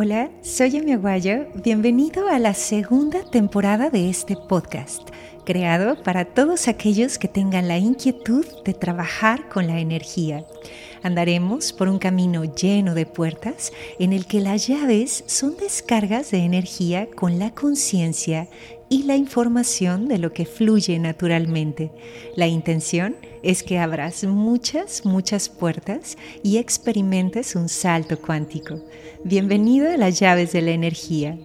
Hola, soy Emi Aguayo. Bienvenido a la segunda temporada de este podcast, creado para todos aquellos que tengan la inquietud de trabajar con la energía. Andaremos por un camino lleno de puertas en el que las llaves son descargas de energía con la conciencia y la información de lo que fluye naturalmente. La intención es que abras muchas, muchas puertas y experimentes un salto cuántico. Bienvenido a las llaves de la energía.